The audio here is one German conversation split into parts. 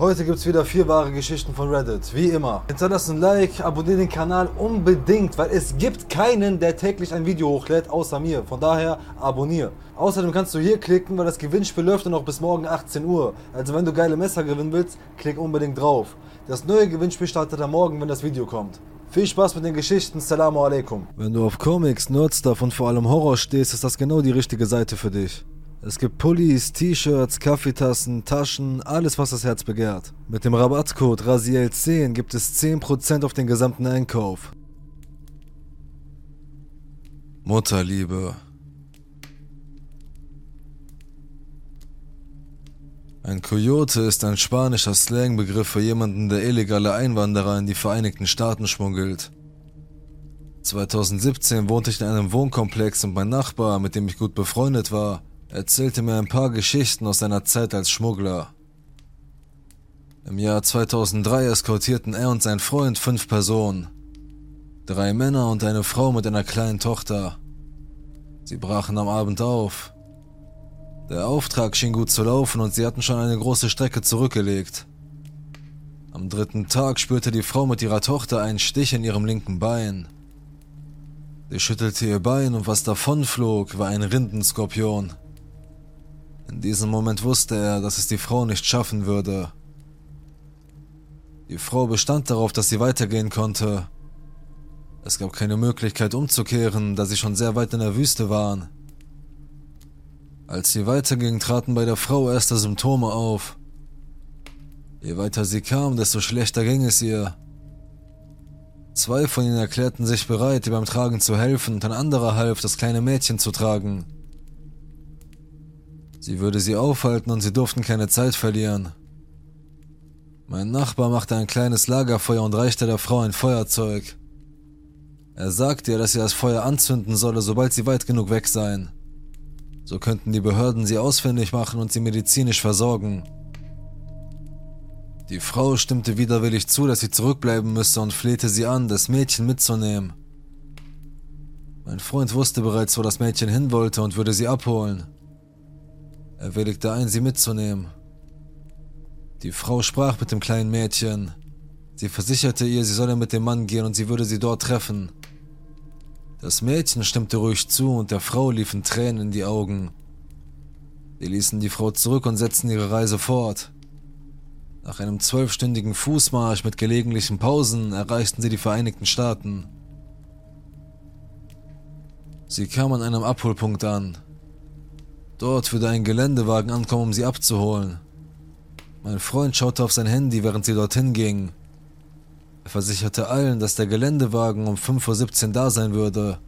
Heute gibt's wieder vier wahre Geschichten von Reddit, wie immer. Hinterlass ein Like, abonniere den Kanal unbedingt, weil es gibt keinen, der täglich ein Video hochlädt, außer mir. Von daher abonniere. Außerdem kannst du hier klicken, weil das Gewinnspiel läuft noch bis morgen 18 Uhr. Also wenn du geile Messer gewinnen willst, klick unbedingt drauf. Das neue Gewinnspiel startet am Morgen, wenn das Video kommt. Viel Spaß mit den Geschichten, Salamu alaikum. Wenn du auf Comics, Nerdstuff und vor allem Horror stehst, ist das genau die richtige Seite für dich. Es gibt Pullis, T-Shirts, Kaffeetassen, Taschen, alles was das Herz begehrt. Mit dem Rabattcode RASIEL10 gibt es 10% auf den gesamten Einkauf. Mutterliebe. Ein Coyote ist ein spanischer Slangbegriff für jemanden, der illegale Einwanderer in die Vereinigten Staaten schmuggelt. 2017 wohnte ich in einem Wohnkomplex und mein Nachbar, mit dem ich gut befreundet war, erzählte mir ein paar Geschichten aus seiner Zeit als Schmuggler. Im Jahr 2003 eskortierten er und sein Freund fünf Personen. Drei Männer und eine Frau mit einer kleinen Tochter. Sie brachen am Abend auf. Der Auftrag schien gut zu laufen und sie hatten schon eine große Strecke zurückgelegt. Am dritten Tag spürte die Frau mit ihrer Tochter einen Stich in ihrem linken Bein. Sie schüttelte ihr Bein und was davonflog, war ein Rindenskorpion. In diesem Moment wusste er, dass es die Frau nicht schaffen würde. Die Frau bestand darauf, dass sie weitergehen konnte. Es gab keine Möglichkeit umzukehren, da sie schon sehr weit in der Wüste waren. Als sie weiterging, traten bei der Frau erste Symptome auf. Je weiter sie kam, desto schlechter ging es ihr. Zwei von ihnen erklärten sich bereit, ihr beim Tragen zu helfen, und ein anderer half, das kleine Mädchen zu tragen. Sie würde sie aufhalten und sie durften keine Zeit verlieren. Mein Nachbar machte ein kleines Lagerfeuer und reichte der Frau ein Feuerzeug. Er sagte ihr, dass sie das Feuer anzünden solle, sobald sie weit genug weg seien. So könnten die Behörden sie ausfindig machen und sie medizinisch versorgen. Die Frau stimmte widerwillig zu, dass sie zurückbleiben müsse und flehte sie an, das Mädchen mitzunehmen. Mein Freund wusste bereits, wo das Mädchen hin wollte und würde sie abholen. Er willigte ein, sie mitzunehmen. Die Frau sprach mit dem kleinen Mädchen. Sie versicherte ihr, sie solle mit dem Mann gehen und sie würde sie dort treffen. Das Mädchen stimmte ruhig zu und der Frau liefen Tränen in die Augen. Sie ließen die Frau zurück und setzten ihre Reise fort. Nach einem zwölfstündigen Fußmarsch mit gelegentlichen Pausen erreichten sie die Vereinigten Staaten. Sie kamen an einem Abholpunkt an. Dort würde ein Geländewagen ankommen, um sie abzuholen. Mein Freund schaute auf sein Handy, während sie dorthin gingen. Er versicherte allen, dass der Geländewagen um 5.17 Uhr da sein würde.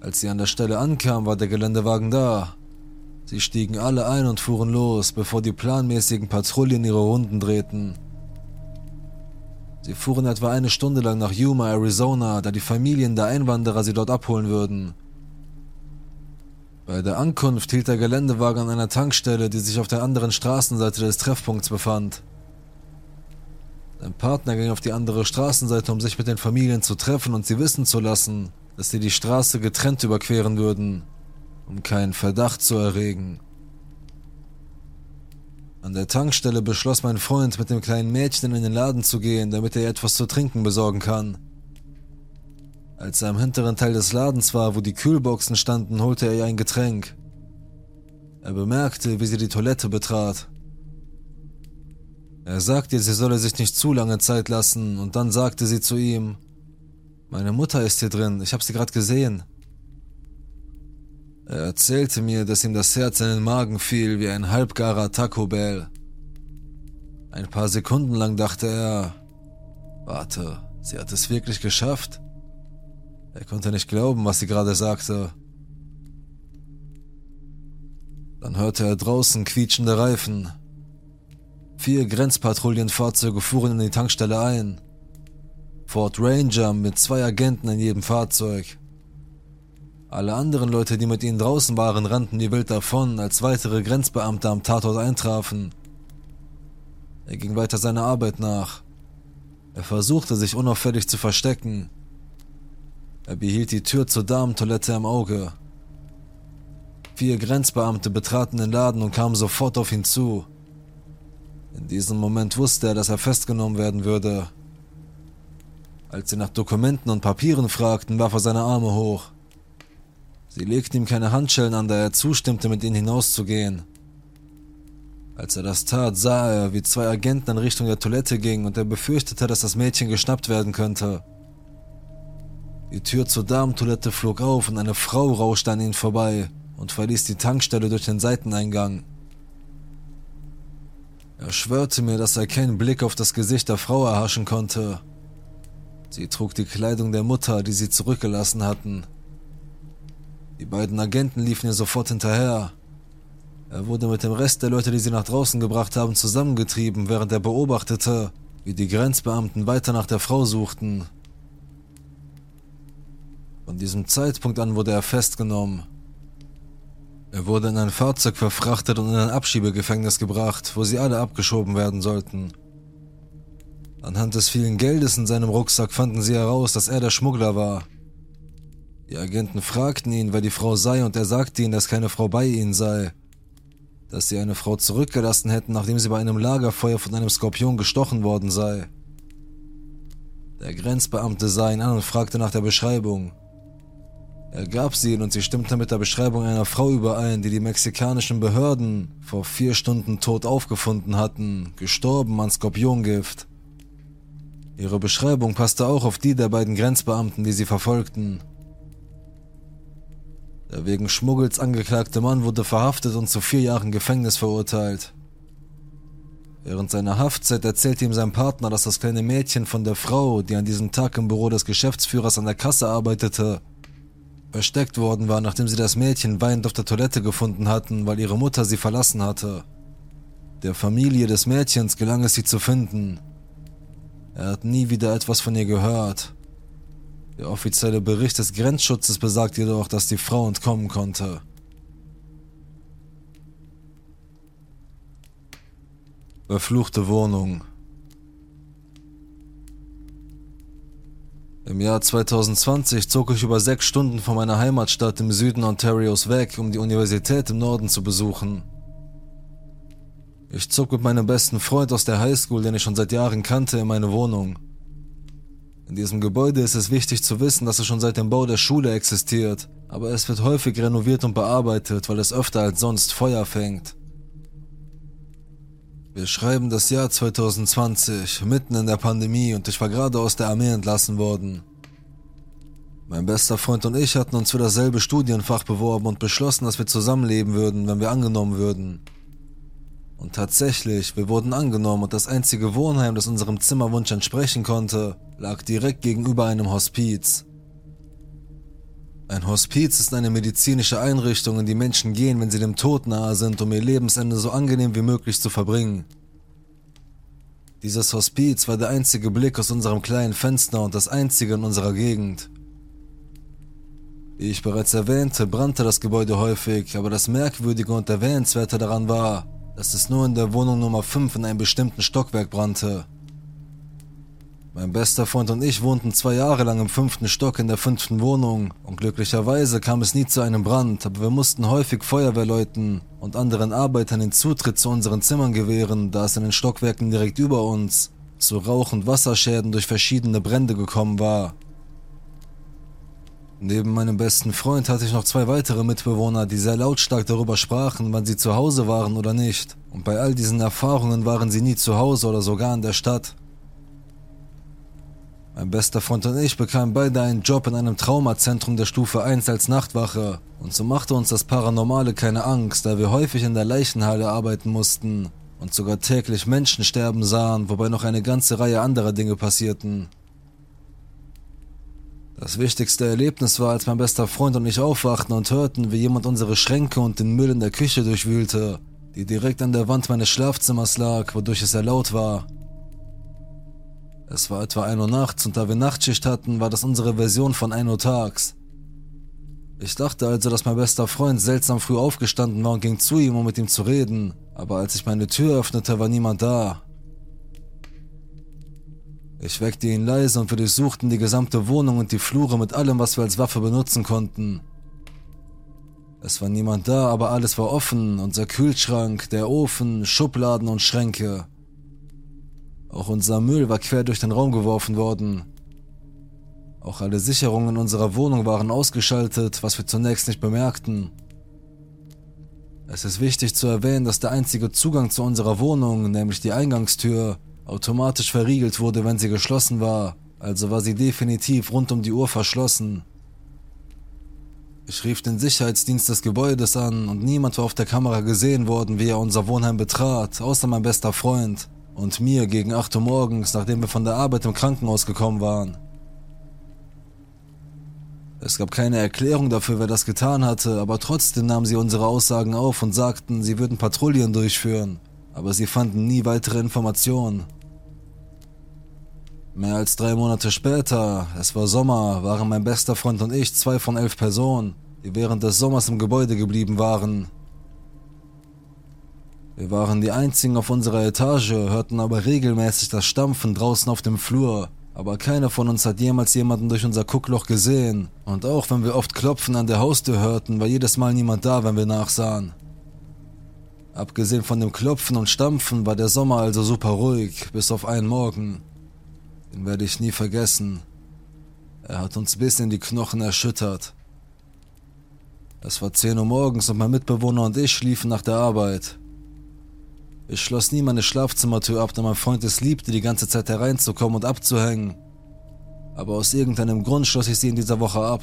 Als sie an der Stelle ankam, war der Geländewagen da. Sie stiegen alle ein und fuhren los, bevor die planmäßigen Patrouillen ihre Runden drehten. Sie fuhren etwa eine Stunde lang nach Yuma, Arizona, da die Familien der Einwanderer sie dort abholen würden. Bei der Ankunft hielt der Geländewagen an einer Tankstelle, die sich auf der anderen Straßenseite des Treffpunkts befand. Sein Partner ging auf die andere Straßenseite, um sich mit den Familien zu treffen und sie wissen zu lassen, dass sie die Straße getrennt überqueren würden, um keinen Verdacht zu erregen. An der Tankstelle beschloss mein Freund, mit dem kleinen Mädchen in den Laden zu gehen, damit er ihr etwas zu trinken besorgen kann. Als er im hinteren Teil des Ladens war, wo die Kühlboxen standen, holte er ihr ein Getränk. Er bemerkte, wie sie die Toilette betrat. Er sagte sie solle sich nicht zu lange Zeit lassen, und dann sagte sie zu ihm, Meine Mutter ist hier drin, ich habe sie gerade gesehen. Er erzählte mir, dass ihm das Herz in den Magen fiel wie ein halbgarer Taco Bell. Ein paar Sekunden lang dachte er, warte, sie hat es wirklich geschafft? Er konnte nicht glauben, was sie gerade sagte. Dann hörte er draußen quietschende Reifen. Vier Grenzpatrouillenfahrzeuge fuhren in die Tankstelle ein. Ford Ranger mit zwei Agenten in jedem Fahrzeug. Alle anderen Leute, die mit ihnen draußen waren, rannten wie wild davon, als weitere Grenzbeamte am Tatort eintrafen. Er ging weiter seiner Arbeit nach. Er versuchte sich unauffällig zu verstecken, er behielt die Tür zur Damentoilette im Auge. Vier Grenzbeamte betraten den Laden und kamen sofort auf ihn zu. In diesem Moment wusste er, dass er festgenommen werden würde. Als sie nach Dokumenten und Papieren fragten, warf er seine Arme hoch. Sie legten ihm keine Handschellen an, da er zustimmte, mit ihnen hinauszugehen. Als er das tat, sah er, wie zwei Agenten in Richtung der Toilette gingen und er befürchtete, dass das Mädchen geschnappt werden könnte. Die Tür zur Damentoilette flog auf und eine Frau rauschte an ihnen vorbei und verließ die Tankstelle durch den Seiteneingang. Er schwörte mir, dass er keinen Blick auf das Gesicht der Frau erhaschen konnte. Sie trug die Kleidung der Mutter, die sie zurückgelassen hatten. Die beiden Agenten liefen ihr sofort hinterher. Er wurde mit dem Rest der Leute, die sie nach draußen gebracht haben, zusammengetrieben, während er beobachtete, wie die Grenzbeamten weiter nach der Frau suchten. Von diesem Zeitpunkt an wurde er festgenommen. Er wurde in ein Fahrzeug verfrachtet und in ein Abschiebegefängnis gebracht, wo sie alle abgeschoben werden sollten. Anhand des vielen Geldes in seinem Rucksack fanden sie heraus, dass er der Schmuggler war. Die Agenten fragten ihn, wer die Frau sei, und er sagte ihnen, dass keine Frau bei ihnen sei. Dass sie eine Frau zurückgelassen hätten, nachdem sie bei einem Lagerfeuer von einem Skorpion gestochen worden sei. Der Grenzbeamte sah ihn an und fragte nach der Beschreibung. Er gab sie ihnen und sie stimmte mit der Beschreibung einer Frau überein, die die mexikanischen Behörden vor vier Stunden tot aufgefunden hatten, gestorben an Skorpiongift. Ihre Beschreibung passte auch auf die der beiden Grenzbeamten, die sie verfolgten. Der wegen Schmuggels angeklagte Mann wurde verhaftet und zu vier Jahren Gefängnis verurteilt. Während seiner Haftzeit erzählte ihm sein Partner, dass das kleine Mädchen von der Frau, die an diesem Tag im Büro des Geschäftsführers an der Kasse arbeitete, versteckt worden war, nachdem sie das Mädchen weinend auf der Toilette gefunden hatten, weil ihre Mutter sie verlassen hatte. Der Familie des Mädchens gelang es, sie zu finden. Er hat nie wieder etwas von ihr gehört. Der offizielle Bericht des Grenzschutzes besagt jedoch, dass die Frau entkommen konnte. Verfluchte Wohnung Im Jahr 2020 zog ich über sechs Stunden von meiner Heimatstadt im Süden Ontarios weg, um die Universität im Norden zu besuchen. Ich zog mit meinem besten Freund aus der Highschool, den ich schon seit Jahren kannte, in meine Wohnung. In diesem Gebäude ist es wichtig zu wissen, dass es schon seit dem Bau der Schule existiert, aber es wird häufig renoviert und bearbeitet, weil es öfter als sonst Feuer fängt. Wir schreiben das Jahr 2020, mitten in der Pandemie und ich war gerade aus der Armee entlassen worden. Mein bester Freund und ich hatten uns für dasselbe Studienfach beworben und beschlossen, dass wir zusammenleben würden, wenn wir angenommen würden. Und tatsächlich, wir wurden angenommen und das einzige Wohnheim, das unserem Zimmerwunsch entsprechen konnte, lag direkt gegenüber einem Hospiz. Ein Hospiz ist eine medizinische Einrichtung, in die Menschen gehen, wenn sie dem Tod nahe sind, um ihr Lebensende so angenehm wie möglich zu verbringen. Dieses Hospiz war der einzige Blick aus unserem kleinen Fenster und das einzige in unserer Gegend. Wie ich bereits erwähnte, brannte das Gebäude häufig, aber das Merkwürdige und Erwähnenswerte daran war, dass es nur in der Wohnung Nummer 5 in einem bestimmten Stockwerk brannte. Mein bester Freund und ich wohnten zwei Jahre lang im fünften Stock in der fünften Wohnung und glücklicherweise kam es nie zu einem Brand, aber wir mussten häufig Feuerwehrleuten und anderen Arbeitern den Zutritt zu unseren Zimmern gewähren, da es in den Stockwerken direkt über uns zu Rauch- und Wasserschäden durch verschiedene Brände gekommen war. Neben meinem besten Freund hatte ich noch zwei weitere Mitbewohner, die sehr lautstark darüber sprachen, wann sie zu Hause waren oder nicht. Und bei all diesen Erfahrungen waren sie nie zu Hause oder sogar in der Stadt. Mein bester Freund und ich bekamen beide einen Job in einem Traumazentrum der Stufe 1 als Nachtwache und so machte uns das Paranormale keine Angst, da wir häufig in der Leichenhalle arbeiten mussten und sogar täglich Menschen sterben sahen, wobei noch eine ganze Reihe anderer Dinge passierten. Das wichtigste Erlebnis war, als mein bester Freund und ich aufwachten und hörten, wie jemand unsere Schränke und den Müll in der Küche durchwühlte, die direkt an der Wand meines Schlafzimmers lag, wodurch es sehr laut war. Es war etwa 1 Uhr nachts und da wir Nachtschicht hatten, war das unsere Version von 1 Uhr tags. Ich dachte also, dass mein bester Freund seltsam früh aufgestanden war und ging zu ihm, um mit ihm zu reden, aber als ich meine Tür öffnete, war niemand da. Ich weckte ihn leise und wir durchsuchten die gesamte Wohnung und die Flure mit allem, was wir als Waffe benutzen konnten. Es war niemand da, aber alles war offen, unser Kühlschrank, der Ofen, Schubladen und Schränke. Auch unser Müll war quer durch den Raum geworfen worden. Auch alle Sicherungen unserer Wohnung waren ausgeschaltet, was wir zunächst nicht bemerkten. Es ist wichtig zu erwähnen, dass der einzige Zugang zu unserer Wohnung, nämlich die Eingangstür, automatisch verriegelt wurde, wenn sie geschlossen war, also war sie definitiv rund um die Uhr verschlossen. Ich rief den Sicherheitsdienst des Gebäudes an und niemand war auf der Kamera gesehen worden, wie er unser Wohnheim betrat, außer mein bester Freund und mir gegen 8 Uhr morgens, nachdem wir von der Arbeit im Krankenhaus gekommen waren. Es gab keine Erklärung dafür, wer das getan hatte, aber trotzdem nahmen sie unsere Aussagen auf und sagten, sie würden Patrouillen durchführen, aber sie fanden nie weitere Informationen. Mehr als drei Monate später, es war Sommer, waren mein bester Freund und ich zwei von elf Personen, die während des Sommers im Gebäude geblieben waren. Wir waren die einzigen auf unserer Etage, hörten aber regelmäßig das Stampfen draußen auf dem Flur aber keiner von uns hat jemals jemanden durch unser Guckloch gesehen. Und auch wenn wir oft Klopfen an der Haustür hörten, war jedes Mal niemand da, wenn wir nachsahen. Abgesehen von dem Klopfen und Stampfen war der Sommer also super ruhig, bis auf einen Morgen. Den werde ich nie vergessen. Er hat uns bis in die Knochen erschüttert. Es war 10 Uhr morgens und mein Mitbewohner und ich schliefen nach der Arbeit. Ich schloss nie meine Schlafzimmertür ab, da mein Freund es liebte, die ganze Zeit hereinzukommen und abzuhängen. Aber aus irgendeinem Grund schloss ich sie in dieser Woche ab.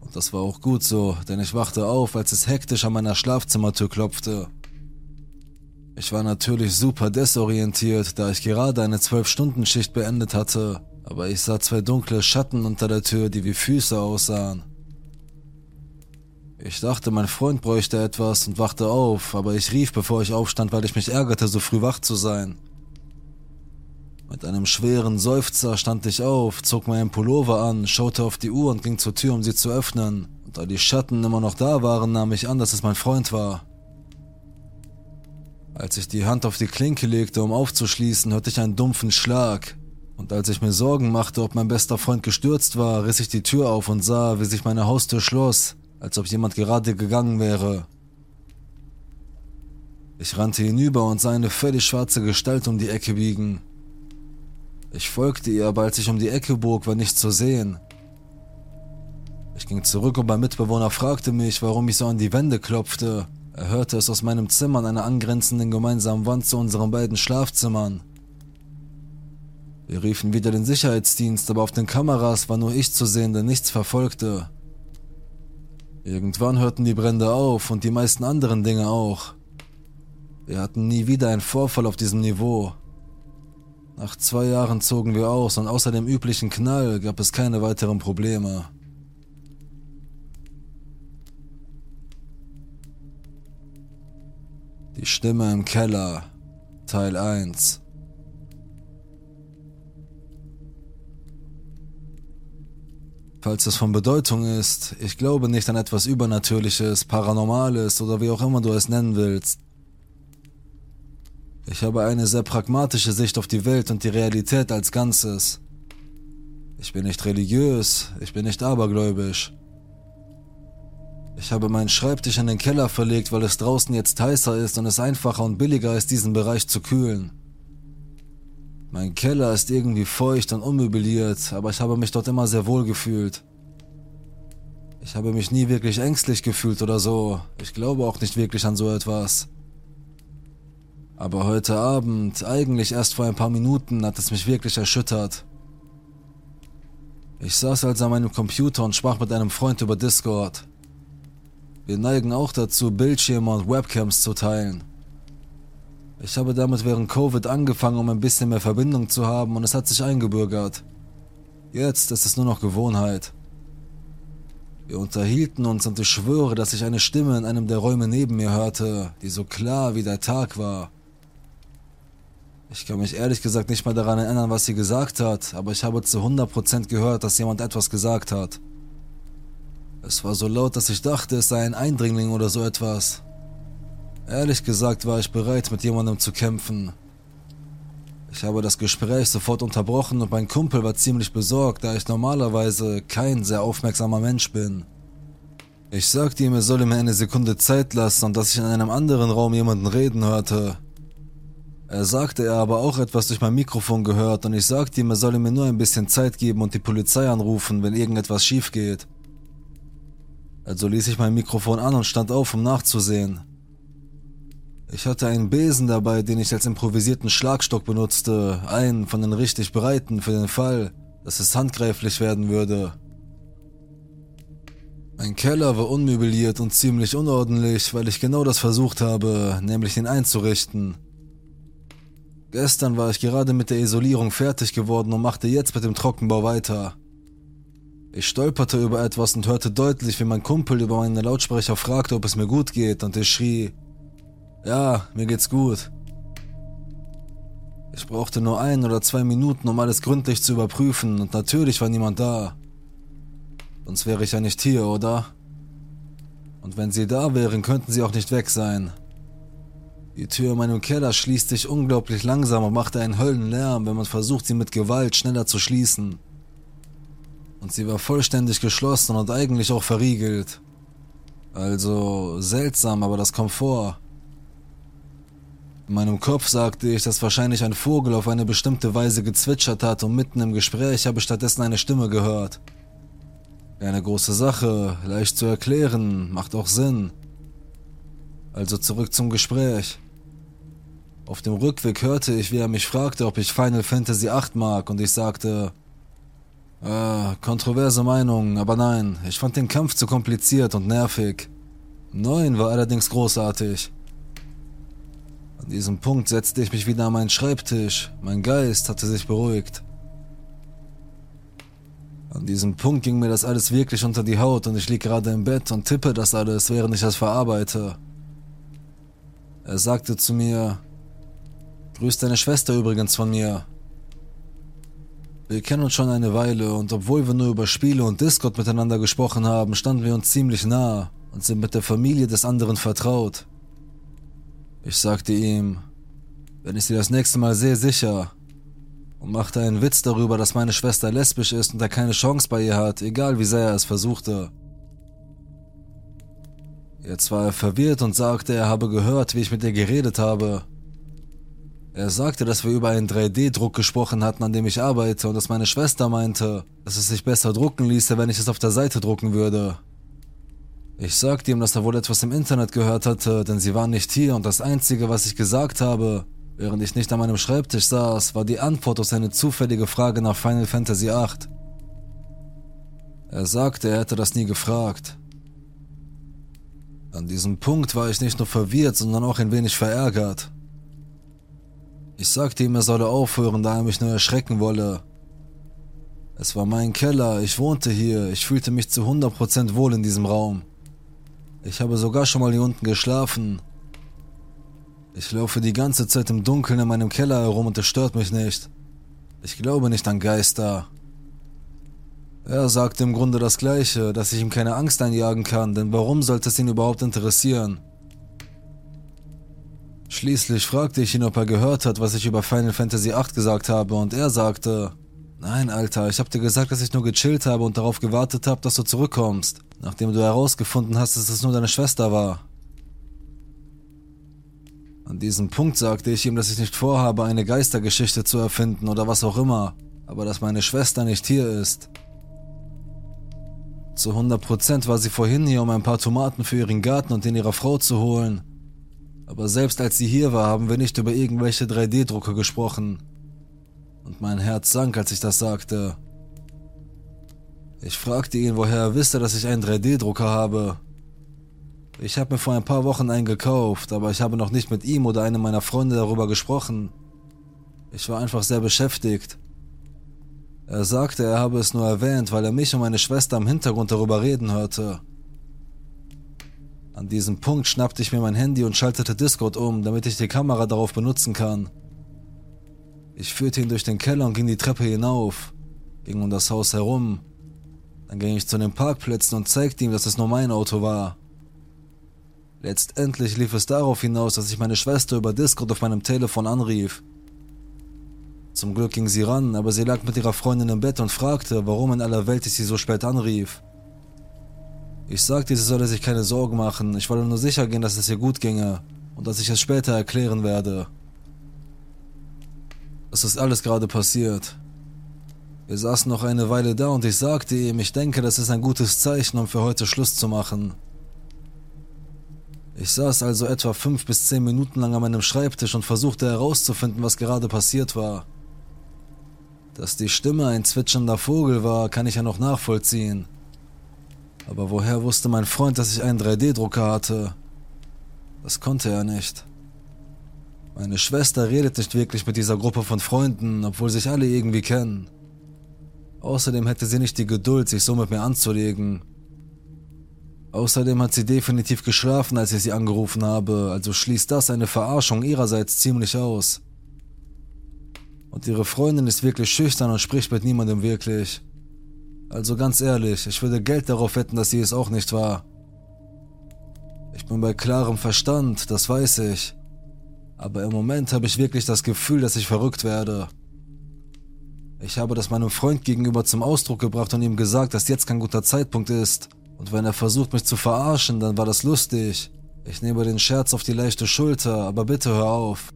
Und das war auch gut so, denn ich wachte auf, als es hektisch an meiner Schlafzimmertür klopfte. Ich war natürlich super desorientiert, da ich gerade eine 12-Stunden-Schicht beendet hatte, aber ich sah zwei dunkle Schatten unter der Tür, die wie Füße aussahen. Ich dachte, mein Freund bräuchte etwas und wachte auf, aber ich rief, bevor ich aufstand, weil ich mich ärgerte, so früh wach zu sein. Mit einem schweren Seufzer stand ich auf, zog meinen Pullover an, schaute auf die Uhr und ging zur Tür, um sie zu öffnen. Und da die Schatten immer noch da waren, nahm ich an, dass es mein Freund war. Als ich die Hand auf die Klinke legte, um aufzuschließen, hörte ich einen dumpfen Schlag. Und als ich mir Sorgen machte, ob mein bester Freund gestürzt war, riss ich die Tür auf und sah, wie sich meine Haustür schloss als ob jemand gerade gegangen wäre. Ich rannte hinüber und sah eine völlig schwarze Gestalt um die Ecke biegen. Ich folgte ihr, aber als ich um die Ecke bog, war nichts zu sehen. Ich ging zurück und mein Mitbewohner fragte mich, warum ich so an die Wände klopfte. Er hörte es aus meinem Zimmer an einer angrenzenden gemeinsamen Wand zu unseren beiden Schlafzimmern. Wir riefen wieder den Sicherheitsdienst, aber auf den Kameras war nur ich zu sehen, der nichts verfolgte. Irgendwann hörten die Brände auf und die meisten anderen Dinge auch. Wir hatten nie wieder einen Vorfall auf diesem Niveau. Nach zwei Jahren zogen wir aus und außer dem üblichen Knall gab es keine weiteren Probleme. Die Stimme im Keller Teil 1 Falls es von Bedeutung ist, ich glaube nicht an etwas Übernatürliches, Paranormales oder wie auch immer du es nennen willst. Ich habe eine sehr pragmatische Sicht auf die Welt und die Realität als Ganzes. Ich bin nicht religiös, ich bin nicht abergläubisch. Ich habe meinen Schreibtisch in den Keller verlegt, weil es draußen jetzt heißer ist und es einfacher und billiger ist, diesen Bereich zu kühlen. Mein Keller ist irgendwie feucht und unmöbliert, aber ich habe mich dort immer sehr wohl gefühlt. Ich habe mich nie wirklich ängstlich gefühlt oder so. Ich glaube auch nicht wirklich an so etwas. Aber heute Abend, eigentlich erst vor ein paar Minuten, hat es mich wirklich erschüttert. Ich saß also an meinem Computer und sprach mit einem Freund über Discord. Wir neigen auch dazu, Bildschirme und Webcams zu teilen. Ich habe damit während Covid angefangen, um ein bisschen mehr Verbindung zu haben und es hat sich eingebürgert. Jetzt ist es nur noch Gewohnheit. Wir unterhielten uns und ich schwöre, dass ich eine Stimme in einem der Räume neben mir hörte, die so klar wie der Tag war. Ich kann mich ehrlich gesagt nicht mal daran erinnern, was sie gesagt hat, aber ich habe zu 100% gehört, dass jemand etwas gesagt hat. Es war so laut, dass ich dachte, es sei ein Eindringling oder so etwas. Ehrlich gesagt war ich bereit, mit jemandem zu kämpfen. Ich habe das Gespräch sofort unterbrochen und mein Kumpel war ziemlich besorgt, da ich normalerweise kein sehr aufmerksamer Mensch bin. Ich sagte ihm, er solle mir eine Sekunde Zeit lassen und dass ich in einem anderen Raum jemanden reden hörte. Er sagte, er aber auch etwas durch mein Mikrofon gehört und ich sagte ihm, er solle mir nur ein bisschen Zeit geben und die Polizei anrufen, wenn irgendetwas schief geht. Also ließ ich mein Mikrofon an und stand auf, um nachzusehen. Ich hatte einen Besen dabei, den ich als improvisierten Schlagstock benutzte, einen von den richtig breiten für den Fall, dass es handgreiflich werden würde. Mein Keller war unmöbliert und ziemlich unordentlich, weil ich genau das versucht habe, nämlich ihn einzurichten. Gestern war ich gerade mit der Isolierung fertig geworden und machte jetzt mit dem Trockenbau weiter. Ich stolperte über etwas und hörte deutlich, wie mein Kumpel über meine Lautsprecher fragte, ob es mir gut geht, und ich schrie, ja, mir geht's gut. Ich brauchte nur ein oder zwei Minuten, um alles gründlich zu überprüfen, und natürlich war niemand da. Sonst wäre ich ja nicht hier, oder? Und wenn sie da wären, könnten sie auch nicht weg sein. Die Tür in meinem Keller schließt sich unglaublich langsam und machte einen Höllenlärm, wenn man versucht, sie mit Gewalt schneller zu schließen. Und sie war vollständig geschlossen und eigentlich auch verriegelt. Also seltsam, aber das kommt vor. In meinem Kopf sagte ich, dass wahrscheinlich ein Vogel auf eine bestimmte Weise gezwitschert hat und mitten im Gespräch habe ich stattdessen eine Stimme gehört. Eine große Sache, leicht zu erklären, macht auch Sinn. Also zurück zum Gespräch. Auf dem Rückweg hörte ich, wie er mich fragte, ob ich Final Fantasy VIII mag, und ich sagte, äh, kontroverse Meinung, aber nein, ich fand den Kampf zu kompliziert und nervig. 9 war allerdings großartig. An diesem Punkt setzte ich mich wieder an meinen Schreibtisch. Mein Geist hatte sich beruhigt. An diesem Punkt ging mir das alles wirklich unter die Haut und ich lieg gerade im Bett und tippe das alles, während ich das verarbeite. Er sagte zu mir, Grüß deine Schwester übrigens von mir. Wir kennen uns schon eine Weile und obwohl wir nur über Spiele und Discord miteinander gesprochen haben, standen wir uns ziemlich nah und sind mit der Familie des anderen vertraut. Ich sagte ihm, wenn ich sie das nächste Mal sehe, sicher. Und machte einen Witz darüber, dass meine Schwester lesbisch ist und er keine Chance bei ihr hat, egal wie sehr er es versuchte. Jetzt war er verwirrt und sagte, er habe gehört, wie ich mit ihr geredet habe. Er sagte, dass wir über einen 3D-Druck gesprochen hatten, an dem ich arbeite, und dass meine Schwester meinte, dass es sich besser drucken ließe, wenn ich es auf der Seite drucken würde. Ich sagte ihm, dass er wohl etwas im Internet gehört hatte, denn sie waren nicht hier und das Einzige, was ich gesagt habe, während ich nicht an meinem Schreibtisch saß, war die Antwort auf seine zufällige Frage nach Final Fantasy VIII. Er sagte, er hätte das nie gefragt. An diesem Punkt war ich nicht nur verwirrt, sondern auch ein wenig verärgert. Ich sagte ihm, er solle aufhören, da er mich nur erschrecken wolle. Es war mein Keller, ich wohnte hier, ich fühlte mich zu 100% wohl in diesem Raum. Ich habe sogar schon mal hier unten geschlafen. Ich laufe die ganze Zeit im Dunkeln in meinem Keller herum und es stört mich nicht. Ich glaube nicht an Geister. Er sagte im Grunde das Gleiche, dass ich ihm keine Angst einjagen kann, denn warum sollte es ihn überhaupt interessieren? Schließlich fragte ich ihn, ob er gehört hat, was ich über Final Fantasy VIII gesagt habe, und er sagte, Nein, Alter, ich hab dir gesagt, dass ich nur gechillt habe und darauf gewartet habe, dass du zurückkommst nachdem du herausgefunden hast, dass es nur deine Schwester war. An diesem Punkt sagte ich ihm, dass ich nicht vorhabe, eine Geistergeschichte zu erfinden oder was auch immer, aber dass meine Schwester nicht hier ist. Zu 100% war sie vorhin hier, um ein paar Tomaten für ihren Garten und den ihrer Frau zu holen. Aber selbst als sie hier war, haben wir nicht über irgendwelche 3D-Drucke gesprochen. Und mein Herz sank, als ich das sagte. Ich fragte ihn, woher er wisse, dass ich einen 3D-Drucker habe. Ich habe mir vor ein paar Wochen einen gekauft, aber ich habe noch nicht mit ihm oder einem meiner Freunde darüber gesprochen. Ich war einfach sehr beschäftigt. Er sagte, er habe es nur erwähnt, weil er mich und meine Schwester im Hintergrund darüber reden hörte. An diesem Punkt schnappte ich mir mein Handy und schaltete Discord um, damit ich die Kamera darauf benutzen kann. Ich führte ihn durch den Keller und ging die Treppe hinauf, ging um das Haus herum dann ging ich zu den Parkplätzen und zeigte ihm, dass es nur mein Auto war. Letztendlich lief es darauf hinaus, dass ich meine Schwester über Discord auf meinem Telefon anrief. Zum Glück ging sie ran, aber sie lag mit ihrer Freundin im Bett und fragte, warum in aller Welt ich sie so spät anrief. Ich sagte, sie solle sich keine Sorgen machen, ich wolle nur sicher gehen, dass es ihr gut ginge und dass ich es später erklären werde. Es ist alles gerade passiert. Wir saßen noch eine Weile da und ich sagte ihm, ich denke, das ist ein gutes Zeichen, um für heute Schluss zu machen. Ich saß also etwa fünf bis zehn Minuten lang an meinem Schreibtisch und versuchte herauszufinden, was gerade passiert war. Dass die Stimme ein zwitschernder Vogel war, kann ich ja noch nachvollziehen. Aber woher wusste mein Freund, dass ich einen 3D-Drucker hatte? Das konnte er nicht. Meine Schwester redet nicht wirklich mit dieser Gruppe von Freunden, obwohl sich alle irgendwie kennen. Außerdem hätte sie nicht die Geduld, sich so mit mir anzulegen. Außerdem hat sie definitiv geschlafen, als ich sie angerufen habe, also schließt das eine Verarschung ihrerseits ziemlich aus. Und ihre Freundin ist wirklich schüchtern und spricht mit niemandem wirklich. Also ganz ehrlich, ich würde Geld darauf wetten, dass sie es auch nicht war. Ich bin bei klarem Verstand, das weiß ich. Aber im Moment habe ich wirklich das Gefühl, dass ich verrückt werde. Ich habe das meinem Freund gegenüber zum Ausdruck gebracht und ihm gesagt, dass jetzt kein guter Zeitpunkt ist. Und wenn er versucht, mich zu verarschen, dann war das lustig. Ich nehme den Scherz auf die leichte Schulter, aber bitte hör auf.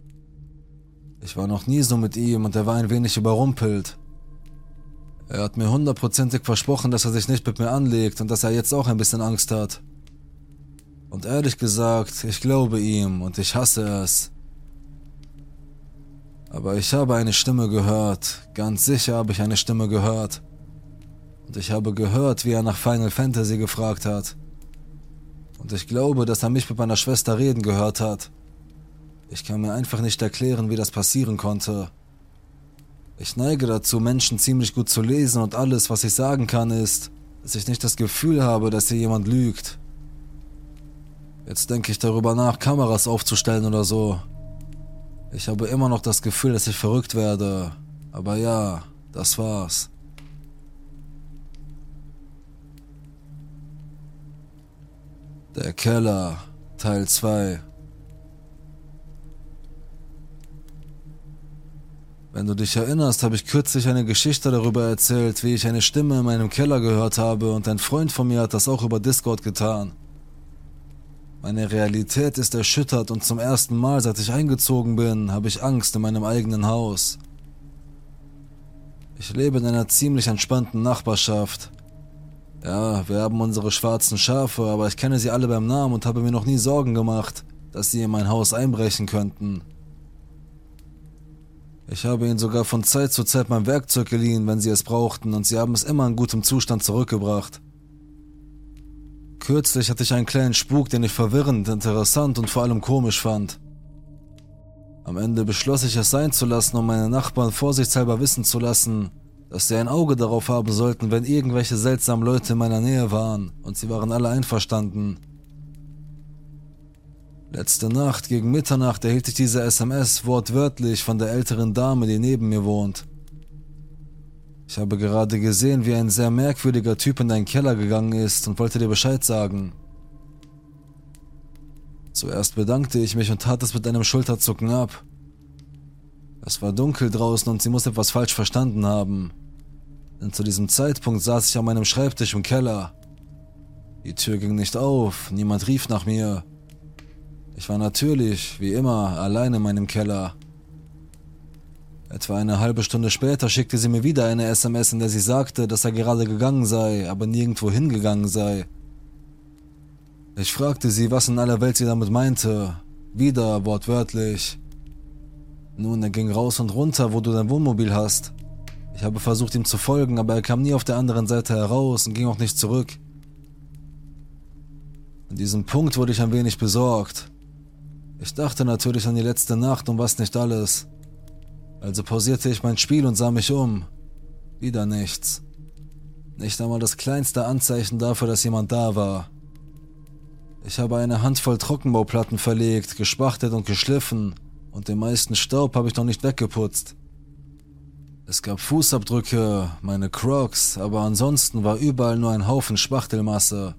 Ich war noch nie so mit ihm und er war ein wenig überrumpelt. Er hat mir hundertprozentig versprochen, dass er sich nicht mit mir anlegt und dass er jetzt auch ein bisschen Angst hat. Und ehrlich gesagt, ich glaube ihm und ich hasse es. Aber ich habe eine Stimme gehört, ganz sicher habe ich eine Stimme gehört. Und ich habe gehört, wie er nach Final Fantasy gefragt hat. Und ich glaube, dass er mich mit meiner Schwester reden gehört hat. Ich kann mir einfach nicht erklären, wie das passieren konnte. Ich neige dazu, Menschen ziemlich gut zu lesen und alles, was ich sagen kann, ist, dass ich nicht das Gefühl habe, dass hier jemand lügt. Jetzt denke ich darüber nach, Kameras aufzustellen oder so. Ich habe immer noch das Gefühl, dass ich verrückt werde. Aber ja, das war's. Der Keller, Teil 2 Wenn du dich erinnerst, habe ich kürzlich eine Geschichte darüber erzählt, wie ich eine Stimme in meinem Keller gehört habe und ein Freund von mir hat das auch über Discord getan. Meine Realität ist erschüttert und zum ersten Mal, seit ich eingezogen bin, habe ich Angst in meinem eigenen Haus. Ich lebe in einer ziemlich entspannten Nachbarschaft. Ja, wir haben unsere schwarzen Schafe, aber ich kenne sie alle beim Namen und habe mir noch nie Sorgen gemacht, dass sie in mein Haus einbrechen könnten. Ich habe ihnen sogar von Zeit zu Zeit mein Werkzeug geliehen, wenn sie es brauchten, und sie haben es immer in gutem Zustand zurückgebracht. Kürzlich hatte ich einen kleinen Spuk, den ich verwirrend, interessant und vor allem komisch fand. Am Ende beschloss ich es sein zu lassen, um meine Nachbarn vorsichtshalber wissen zu lassen, dass sie ein Auge darauf haben sollten, wenn irgendwelche seltsamen Leute in meiner Nähe waren, und sie waren alle einverstanden. Letzte Nacht gegen Mitternacht erhielt ich diese SMS wortwörtlich von der älteren Dame, die neben mir wohnt. Ich habe gerade gesehen, wie ein sehr merkwürdiger Typ in deinen Keller gegangen ist und wollte dir Bescheid sagen. Zuerst bedankte ich mich und tat es mit einem Schulterzucken ab. Es war dunkel draußen und sie muss etwas falsch verstanden haben. Denn zu diesem Zeitpunkt saß ich an meinem Schreibtisch im Keller. Die Tür ging nicht auf, niemand rief nach mir. Ich war natürlich, wie immer, allein in meinem Keller. Etwa eine halbe Stunde später schickte sie mir wieder eine SMS, in der sie sagte, dass er gerade gegangen sei, aber nirgendwo hingegangen sei. Ich fragte sie, was in aller Welt sie damit meinte. Wieder wortwörtlich. Nun, er ging raus und runter, wo du dein Wohnmobil hast. Ich habe versucht, ihm zu folgen, aber er kam nie auf der anderen Seite heraus und ging auch nicht zurück. An diesem Punkt wurde ich ein wenig besorgt. Ich dachte natürlich an die letzte Nacht und was nicht alles. Also pausierte ich mein Spiel und sah mich um. Wieder nichts. Nicht einmal das kleinste Anzeichen dafür, dass jemand da war. Ich habe eine Handvoll Trockenbauplatten verlegt, gespachtelt und geschliffen, und den meisten Staub habe ich noch nicht weggeputzt. Es gab Fußabdrücke, meine Crocs, aber ansonsten war überall nur ein Haufen Spachtelmasse.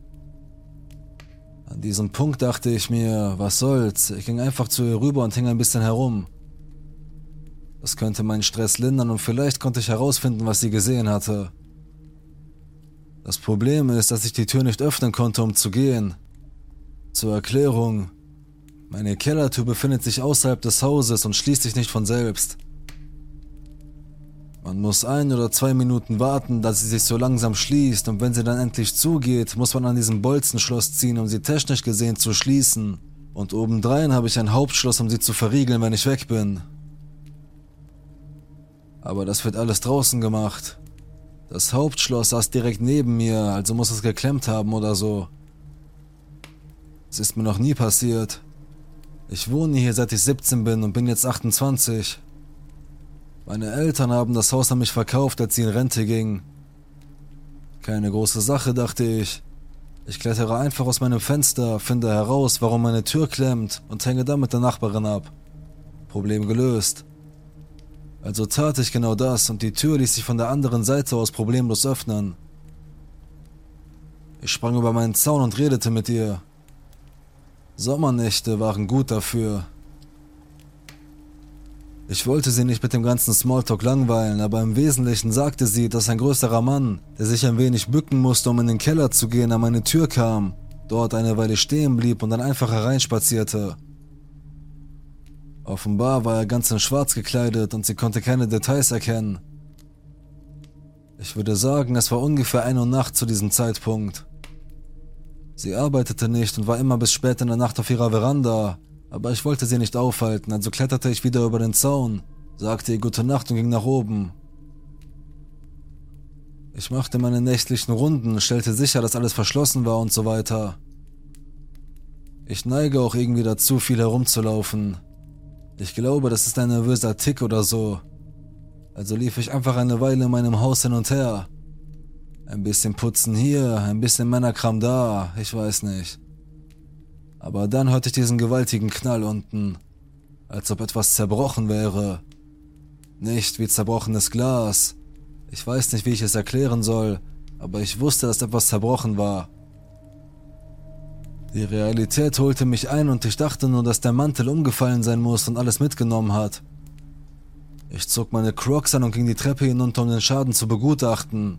An diesem Punkt dachte ich mir, was soll's, ich ging einfach zu ihr rüber und hing ein bisschen herum. Das könnte meinen Stress lindern und vielleicht konnte ich herausfinden, was sie gesehen hatte. Das Problem ist, dass ich die Tür nicht öffnen konnte, um zu gehen. Zur Erklärung, meine Kellertür befindet sich außerhalb des Hauses und schließt sich nicht von selbst. Man muss ein oder zwei Minuten warten, dass sie sich so langsam schließt und wenn sie dann endlich zugeht, muss man an diesem Bolzenschloss ziehen, um sie technisch gesehen zu schließen. Und obendrein habe ich ein Hauptschloss, um sie zu verriegeln, wenn ich weg bin. Aber das wird alles draußen gemacht. Das Hauptschloss saß direkt neben mir, also muss es geklemmt haben oder so. Es ist mir noch nie passiert. Ich wohne hier seit ich 17 bin und bin jetzt 28. Meine Eltern haben das Haus an mich verkauft, als sie in Rente gingen. Keine große Sache, dachte ich. Ich klettere einfach aus meinem Fenster, finde heraus, warum meine Tür klemmt und hänge dann mit der Nachbarin ab. Problem gelöst. Also tat ich genau das und die Tür ließ sich von der anderen Seite aus problemlos öffnen. Ich sprang über meinen Zaun und redete mit ihr. Sommernächte waren gut dafür. Ich wollte sie nicht mit dem ganzen Smalltalk langweilen, aber im Wesentlichen sagte sie, dass ein größerer Mann, der sich ein wenig bücken musste, um in den Keller zu gehen, an meine Tür kam, dort eine Weile stehen blieb und dann einfach hereinspazierte. Offenbar war er ganz in schwarz gekleidet und sie konnte keine Details erkennen. Ich würde sagen, es war ungefähr 1 Uhr Nacht zu diesem Zeitpunkt. Sie arbeitete nicht und war immer bis spät in der Nacht auf ihrer Veranda, aber ich wollte sie nicht aufhalten, also kletterte ich wieder über den Zaun, sagte ihr gute Nacht und ging nach oben. Ich machte meine nächtlichen Runden, stellte sicher, dass alles verschlossen war und so weiter. Ich neige auch irgendwie dazu, viel herumzulaufen. Ich glaube, das ist ein nervöser Tick oder so. Also lief ich einfach eine Weile in meinem Haus hin und her. Ein bisschen putzen hier, ein bisschen Männerkram da, ich weiß nicht. Aber dann hörte ich diesen gewaltigen Knall unten, als ob etwas zerbrochen wäre. Nicht wie zerbrochenes Glas. Ich weiß nicht, wie ich es erklären soll, aber ich wusste, dass etwas zerbrochen war. Die Realität holte mich ein und ich dachte nur, dass der Mantel umgefallen sein muss und alles mitgenommen hat. Ich zog meine Crocs an und ging die Treppe hinunter, um den Schaden zu begutachten.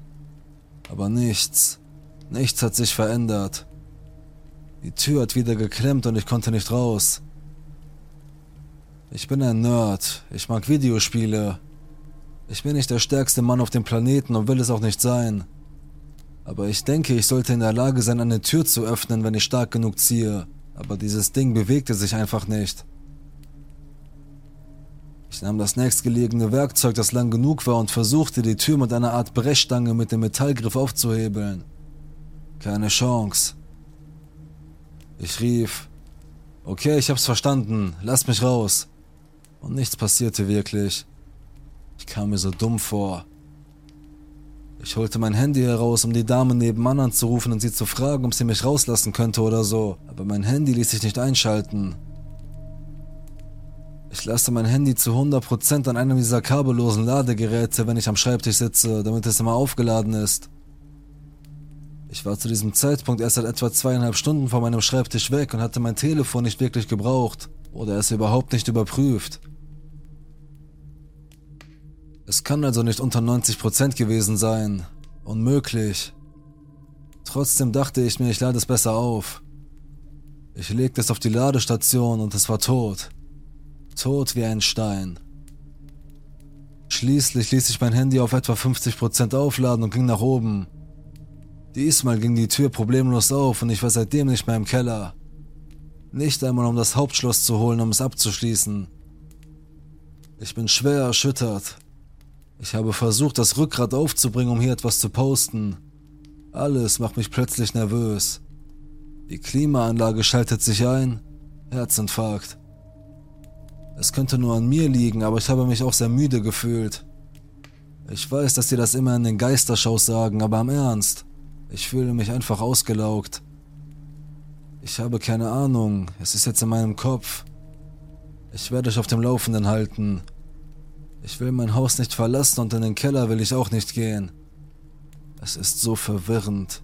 Aber nichts, nichts hat sich verändert. Die Tür hat wieder geklemmt und ich konnte nicht raus. Ich bin ein Nerd, ich mag Videospiele. Ich bin nicht der stärkste Mann auf dem Planeten und will es auch nicht sein. Aber ich denke, ich sollte in der Lage sein, eine Tür zu öffnen, wenn ich stark genug ziehe. Aber dieses Ding bewegte sich einfach nicht. Ich nahm das nächstgelegene Werkzeug, das lang genug war, und versuchte, die Tür mit einer Art Brechstange mit dem Metallgriff aufzuhebeln. Keine Chance. Ich rief, okay, ich hab's verstanden, lass mich raus. Und nichts passierte wirklich. Ich kam mir so dumm vor. Ich holte mein Handy heraus, um die Dame nebenan anzurufen und sie zu fragen, ob sie mich rauslassen könnte oder so, aber mein Handy ließ sich nicht einschalten. Ich lasse mein Handy zu 100% an einem dieser kabellosen Ladegeräte, wenn ich am Schreibtisch sitze, damit es immer aufgeladen ist. Ich war zu diesem Zeitpunkt erst seit etwa zweieinhalb Stunden von meinem Schreibtisch weg und hatte mein Telefon nicht wirklich gebraucht oder es überhaupt nicht überprüft. Es kann also nicht unter 90% gewesen sein. Unmöglich. Trotzdem dachte ich mir, ich lade es besser auf. Ich legte es auf die Ladestation und es war tot. Tot wie ein Stein. Schließlich ließ ich mein Handy auf etwa 50% aufladen und ging nach oben. Diesmal ging die Tür problemlos auf und ich war seitdem nicht mehr im Keller. Nicht einmal um das Hauptschloss zu holen, um es abzuschließen. Ich bin schwer erschüttert. Ich habe versucht, das Rückgrat aufzubringen, um hier etwas zu posten. Alles macht mich plötzlich nervös. Die Klimaanlage schaltet sich ein. Herzinfarkt. Es könnte nur an mir liegen, aber ich habe mich auch sehr müde gefühlt. Ich weiß, dass sie das immer in den Geistershows sagen, aber am Ernst. Ich fühle mich einfach ausgelaugt. Ich habe keine Ahnung, es ist jetzt in meinem Kopf. Ich werde euch auf dem Laufenden halten. Ich will mein Haus nicht verlassen und in den Keller will ich auch nicht gehen. Es ist so verwirrend.